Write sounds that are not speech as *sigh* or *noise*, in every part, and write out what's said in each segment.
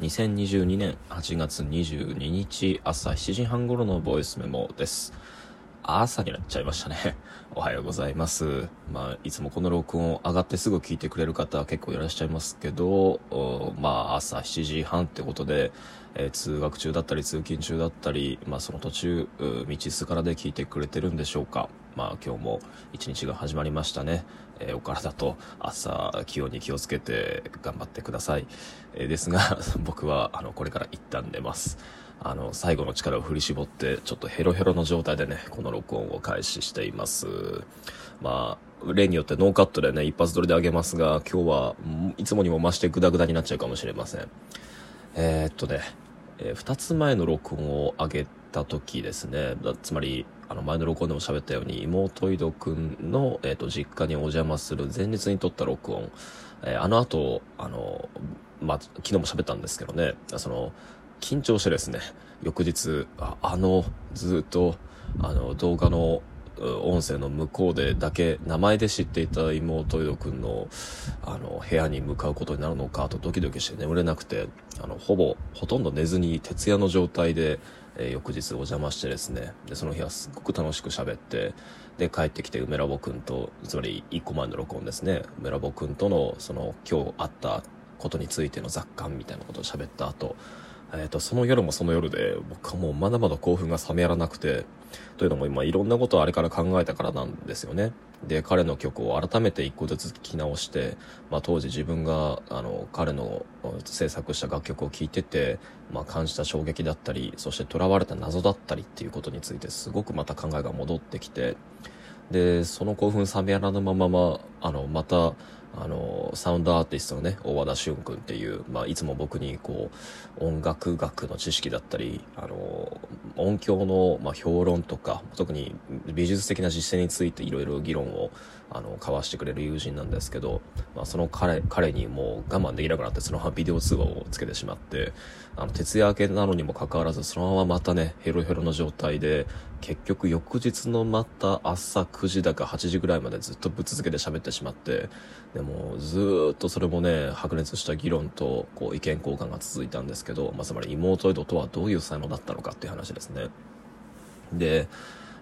2022年8月22日朝7時半頃のボイスメモです。朝になっちゃいましたね。*laughs* おはようございます。まあ、いつもこの録音上がってすぐ聞いてくれる方は結構いらっしゃいますけど、まあ、朝7時半ってことで、えー通学中だったり通勤中だったり、まあ、その途中、道すからで聞いてくれてるんでしょうか。まあ、今日も一日が始まりましたね。えーお体と朝気温に気をつけて頑張ってください。えーですが、*laughs* 僕は、あの、これから一旦寝ます。あの、最後の力を振り絞って、ちょっとヘロヘロの状態でね、この録音を開始しています。まあ、例によってノーカットでね、一発撮りであげますが、今日は、いつもにも増してグダグダになっちゃうかもしれません。えーっとね、えー二つ前の録音を上げた時ですね、つまり、あの前の録音でも喋ったように、妹井戸くんの、えーっと、実家にお邪魔する前日に撮った録音、えーあの後、あの、まあ、昨日も喋ったんですけどね、その、緊張してですね、翌日、ああの、ずっと、あの、動画の、音声の向こうでだけ名前で知っていた妹井戸くんのあの部屋に向かうことになるのかとドキドキして眠れなくてあのほぼほとんど寝ずに徹夜の状態で、えー翌日お邪魔してですね。でその日はすっごく楽しく喋ってで帰ってきて梅ラボくんとつまり1個前の録音ですね。梅ラボくんとのその今日あったことについての雑感みたいなことを喋った後えー、とその夜もその夜で僕はもうまだまだ興奮が冷めやらなくてというのも今いろんなことをあれから考えたからなんですよね。で彼の曲を改めて一個ずつ聴き直して、まあ、当時自分があの彼の制作した楽曲を聴いてて、まあ、感じた衝撃だったりそして囚われた謎だったりっていうことについてすごくまた考えが戻ってきてでその興奮冷めやらぬま、まあのまたあのサウンドアーティストのね大和田俊君っていう、まあ、いつも僕にこう音楽学の知識だったりあの音響の、まあ、評論とか特に美術的な実践についていろいろ議論をあの交わしてくれる友人なんですけど、まあ、その彼彼にもう我慢できなくなってそのままビデオ通話をつけてしまってあの徹夜明けなのにもかかわらずそのまままたねヘロヘロの状態で結局翌日のまた朝9時だか8時ぐらいまでずっとぶっ続けて喋ってしまってでもずっとそれもね白熱した議論とこう意見交換が続いたんですけど、まあ、つまり妹井戸とはどういう才能だったのかっていう話ですね。で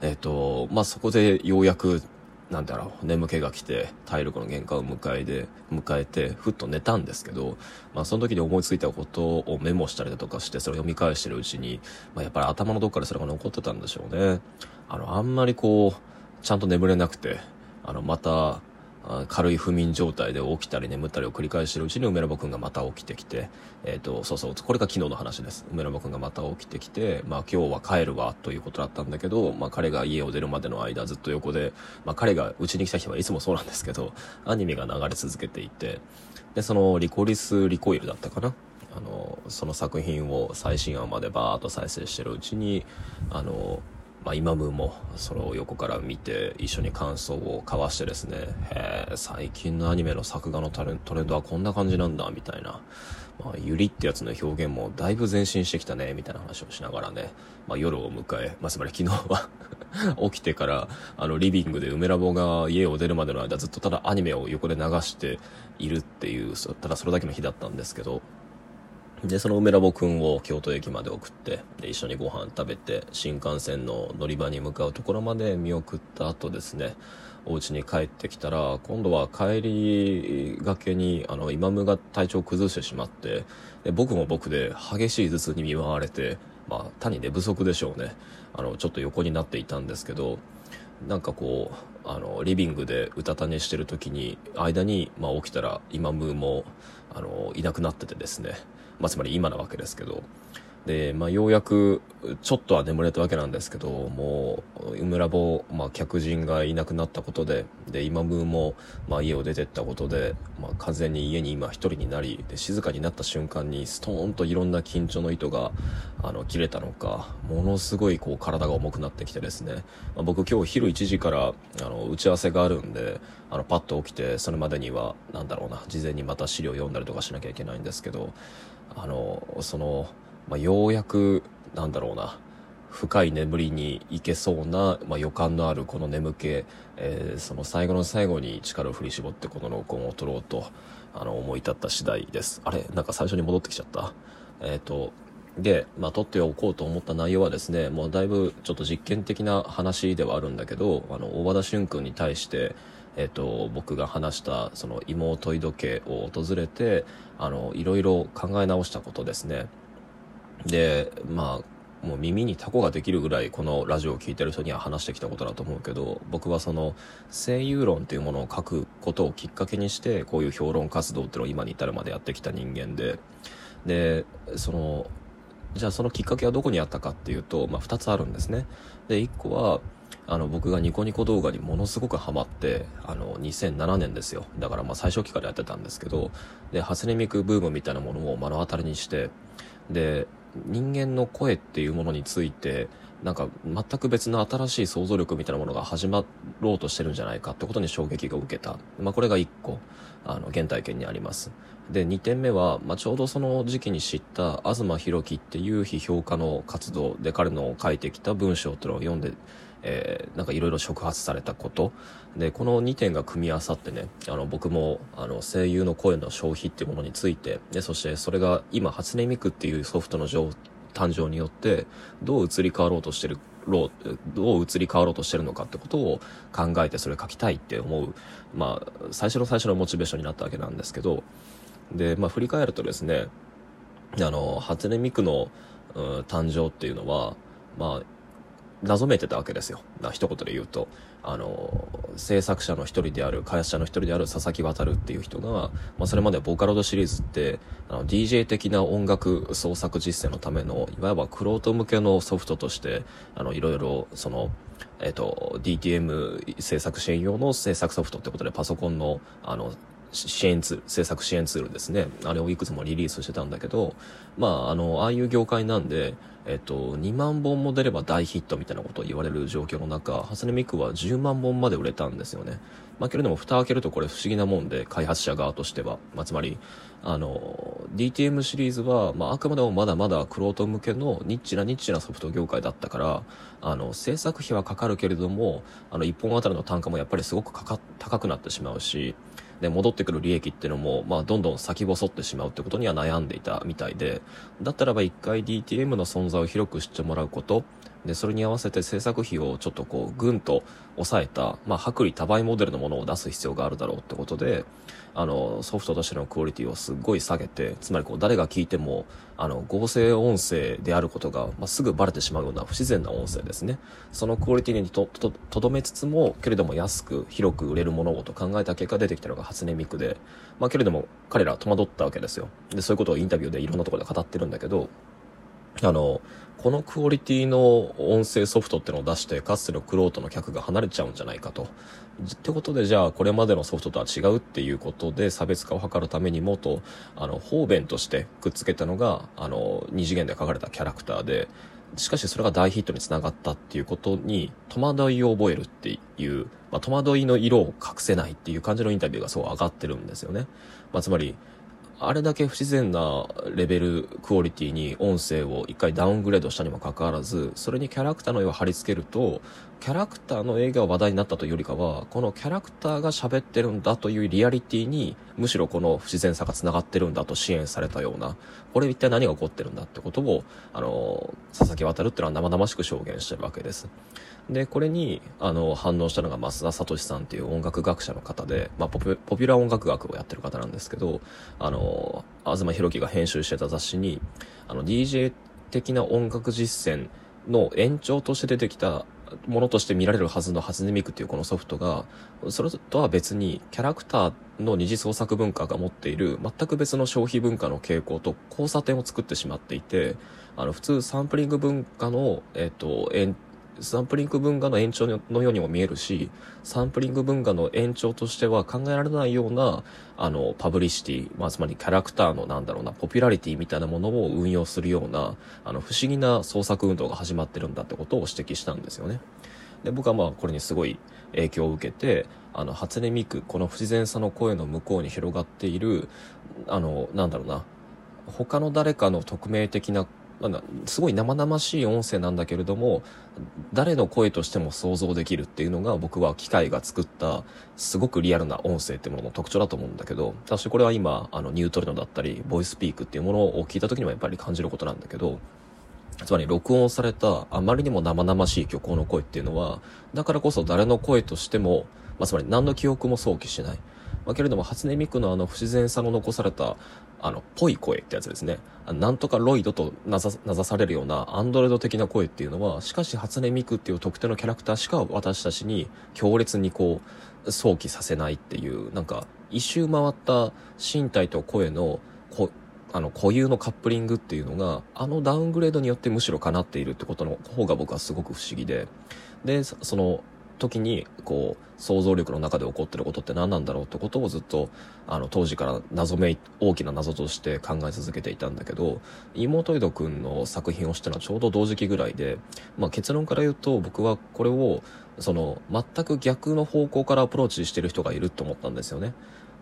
えっ、とまあそこでようやくなんだろう眠気が来て体力の限界を迎えで迎えてふっと寝たんですけど、まあ、その時に思いついたことをメモしたりだとかしてそれを読み返してるうちに、まあ、やっぱり頭のどっかでそれが残ってたんでしょうね。あのあんまりこうちゃんと眠れなくてあのまた軽い不眠状態で起きたり眠ったりを繰り返してるうちに梅ラボ君がまた起きてきて、えっ、と、そうそう、これが昨日の話です。梅ラボ君がまた起きてきて、まあ今日は帰るわということだったんだけど、まあ彼が家を出るまでの間ずっと横で、まあ彼が家に来た日はいつもそうなんですけど、アニメが流れ続けていて、で、そのリコリス・リコイルだったかな？あの、その作品を最新話までバーッと再生してるうちに、あの、まあ、イマムもそれを横から見て一緒に感想を交わしてですねへ最近のアニメの作画のトレンドはこんな感じなんだみたいな、まあ、ユリってやつの表現もだいぶ前進してきたねみたいな話をしながらね、まあ、夜を迎え、まあ、つまり昨日は *laughs* 起きてからあのリビングで梅ラボが家を出るまでの間ずっとただアニメを横で流しているっていうただそれだけの日だったんですけどで、その梅ラボくんを京都駅まで送って、で、一緒にご飯食べて、新幹線の乗り場に向かうところまで見送った後ですね、お家に帰ってきたら、今度は帰りがけに、あの、イマムが体調を崩してしまって、で、僕も僕で激しい頭痛に見舞われて、まあ、単に寝不足でしょうね。あの、ちょっと横になっていたんですけど、なんかこう、あの、リビングでうたた寝してる時に、間に、まあ起きたら、イマムも、あの、いなくなっててですね。まあつまり今なわけですけど。で、まあようやく、ちょっとは眠れたわけなんですけど、もう、梅ラボ、まあ客人がいなくなったことで、で、イマムも、まあ家を出てったことで、まあ完全に家に今一人になり、で、静かになった瞬間に、ストーンといろんな緊張の糸が、あの、切れたのか、ものすごいこう体が重くなってきてですね、まあ、僕今日昼1時から、あの、打ち合わせがあるんで、あの、パッと起きて、それまでには、なんだろうな、事前にまた資料読んだりとかしなきゃいけないんですけど、あの、その、まあ、ようやく、なんだろうな、深い眠りに行けそうな、まあ、予感のあるこの眠気、えーその最後の最後に力を振り絞ってこの録音を取ろうと、あの、思い立った次第です。あれ？なんか最初に戻ってきちゃった？えっ、と、で、まあ、撮っておこうと思った内容はですね、もうだいぶちょっと実験的な話ではあるんだけど、あの、大和田俊君に対して、えっ、と、僕が話したその妹井時計を訪れて、あの、いろいろ考え直したことですね。で、まあ、もう耳にタコができるぐらいこのラジオを聴いてる人には話してきたことだと思うけど僕はその声優論っていうものを書くことをきっかけにしてこういう評論活動っていうのを今に至るまでやってきた人間ででそのじゃあそのきっかけはどこにあったかっていうと、まあ、2つあるんですねで1個はあの僕がニコニコ動画にものすごくハマってあの2007年ですよ。だからまあ最初期からやってたんですけどで初音ミクブームみたいなものを目の当たりにしてで人間の声っていうものについてなんか全く別の新しい想像力みたいなものが始まろうとしてるんじゃないかってことに衝撃が受けた、まあ、これが1個あの原体験にあります。で2点目は、まあ、ちょうどその時期に知った東博樹っていう批評家の活動で彼の書いてきた文章っていうのを読んでえー、なんかいろいろ触発されたこと。でこの2点が組み合わさってねあの僕もあの声優の声の消費っていうものについてでそしてそれが今初音ミクっていうソフトの誕生によってどう移り変わろうとしてるどう移り変わろうとしてるのかってことを考えてそれ書きたいって思う、まあ、最初の最初のモチベーションになったわけなんですけど。で、まあ、振り返るとですねあの初音ミクの、うん、誕生っていうのはまあ謎めてたわけですよ。一言で言うと、あの、制作者の一人である、開発者の一人である佐々木渡っていう人が、まあ、それまでボーカロードシリーズって、あの、DJ 的な音楽創作実践のための、いわばクロート向けのソフトとして、あの、いろいろ、その、えっ、と、DTM 制作支援用の制作ソフトってことでパソコンの、あの、支援ツール、制作支援ツールですね。あれをいくつもリリースしてたんだけど、まあ、あの、ああいう業界なんで、えっと、2万本も出れば大ヒットみたいなことを言われる状況の中、ハサネミクは10万本まで売れたんですよね。まあ、けれども、蓋開けるとこれ不思議なもんで、開発者側としては。まあ、つまり、あの、DTM シリーズは、まあ、あくまでもまだまだクロート向けのニッチなニッチなソフト業界だったから、あの、制作費はかかるけれども、あの、1本あたりの単価もやっぱりすごくかか高くなってしまうし、で、戻ってくる利益っていうのも、まあ、どんどん先細ってしまうってことには悩んでいたみたいで、だったらば一回 DTM の存在を広く知ってもらうこと、で、それに合わせて制作費をちょっとこう、ぐんと抑えた、まあ、薄利多売モデルのものを出す必要があるだろうってことで、あの、ソフトとしてのクオリティをすっごい下げて、つまりこう、誰が聞いても、あの、合成音声であることが、まあ、すぐバレてしまうような不自然な音声ですね。そのクオリティにと、と、とどめつつも、けれども安く、広く売れる物事をと考えた結果出てきたのが初音ミクで、まあ、けれども、彼らは戸惑ったわけですよ。で、そういうことをインタビューでいろんなところで語ってるんだけど、あの、このクオリティの音声ソフトってのを出して、かつてのクロートの客が離れちゃうんじゃないかと。ってことで、じゃあ、これまでのソフトとは違うっていうことで、差別化を図るためにもと、あの、方便としてくっつけたのが、あの、二次元で書かれたキャラクターで、しかしそれが大ヒットにつながったっていうことに、戸惑いを覚えるっていう、まあ、戸惑いの色を隠せないっていう感じのインタビューがすごい上がってるんですよね。まあ、つまり、あれだけ不自然なレベル、クオリティに音声を一回ダウングレードしたにもかかわらず、それにキャラクターの絵を貼り付けると、キャラクターの映画が話題になったというよりかは、このキャラクターが喋ってるんだというリアリティに、むしろこの不自然さが繋がってるんだと支援されたような、これ一体何が起こってるんだってことを、あの、佐々木渡るっていうのは生々しく証言してるわけです。で、これに、あの、反応したのが増田聡さんっていう音楽学者の方で、まあポピュラー音楽学をやってる方なんですけど、あの、東博樹が編集してた雑誌に、あの、DJ 的な音楽実践の延長として出てきたものとして見られるはずの初音ミクっていうこのソフトが、それとは別にキャラクターの二次創作文化が持っている全く別の消費文化の傾向と交差点を作ってしまっていて、あの普通サンプリング文化の、えっ、と、サンプリング文化の延長のようにも見えるし、サンプリング文化の延長としては考えられないような、あの、パブリシティ、まあ、つまりキャラクターのなんだろうな、ポピュラリティみたいなものを運用するような、あの、不思議な創作運動が始まってるんだってことを指摘したんですよね。で、僕はまあ、これにすごい影響を受けて、あの、初音ミク、この不自然さの声の向こうに広がっている、あの、なんだろうな、他の誰かの匿名的ななんだすごい生々しい音声なんだけれども誰の声としても想像できるっていうのが僕は機械が作ったすごくリアルな音声ってものの特徴だと思うんだけど私これは今あのニュートリノだったりボイスピークっていうものを聞いた時にはやっぱり感じることなんだけどつまり録音されたあまりにも生々しい虚構の声っていうのはだからこそ誰の声としても、まあ、つまり何の記憶も想起しない。まあ、けれども初音ミクのあの不自然さの残されたあのぽい声ってやつですね。なんとかロイドと名指されるようなアンドロイド的な声っていうのはしかし初音ミクっていう特定のキャラクターしか私たちに強烈にこう想起させないっていうなんか一周回った身体と声のこあの固有のカップリングっていうのがあのダウングレードによってむしろ叶っているってことの方が僕はすごく不思議で。でその時にこう想像力の中で起こってることって何なんだろうってことをずっとあの当時から謎めい大きな謎として考え続けていたんだけど妹井戸くんの作品をしたのはちょうど同時期ぐらいで、まあ、結論から言うと僕はこれをその全く逆の方向からアプローチしてる人がいると思ったんですよね。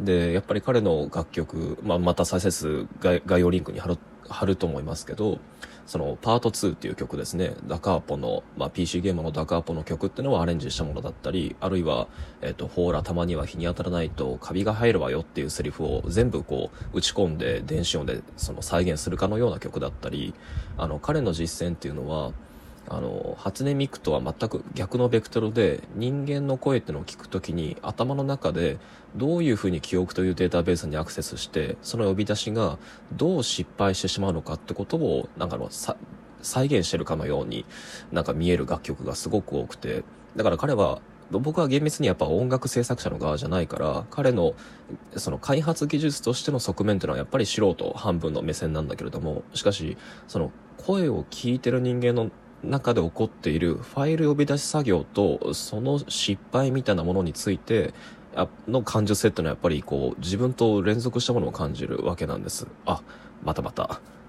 でやっぱり彼の楽曲、まあ、また再生数概要リンクに貼る貼ると思いますけどそのパート2っていう曲ですね、ダカーポの、まあ、PC ゲームのダカーポの曲っていうのはアレンジしたものだったり、あるいは、えっ、ー、と、ほーら、たまには日に当たらないとカビが入るわよっていうセリフを全部こう、打ち込んで電子音でその再現するかのような曲だったり、あの、彼の実践っていうのは、あの、初音ミクとは全く逆のベクトルで、人間の声ってのを聞くときに、頭の中でどういうふうに記憶というデータベースにアクセスして、その呼び出しがどう失敗してしまうのかってことを、なんかの、再現してるかのように、なんか見える楽曲がすごく多くて、だから彼は、僕は厳密にやっぱ音楽制作者の側じゃないから、彼のその開発技術としての側面っていうのはやっぱり素人半分の目線なんだけれども、しかし、その声を聞いてる人間の中で起こっているファイル呼び出し作業とその失敗みたいなものについての感受性っていうのはやっぱりこう自分と連続したものを感じるわけなんです。あまたまた。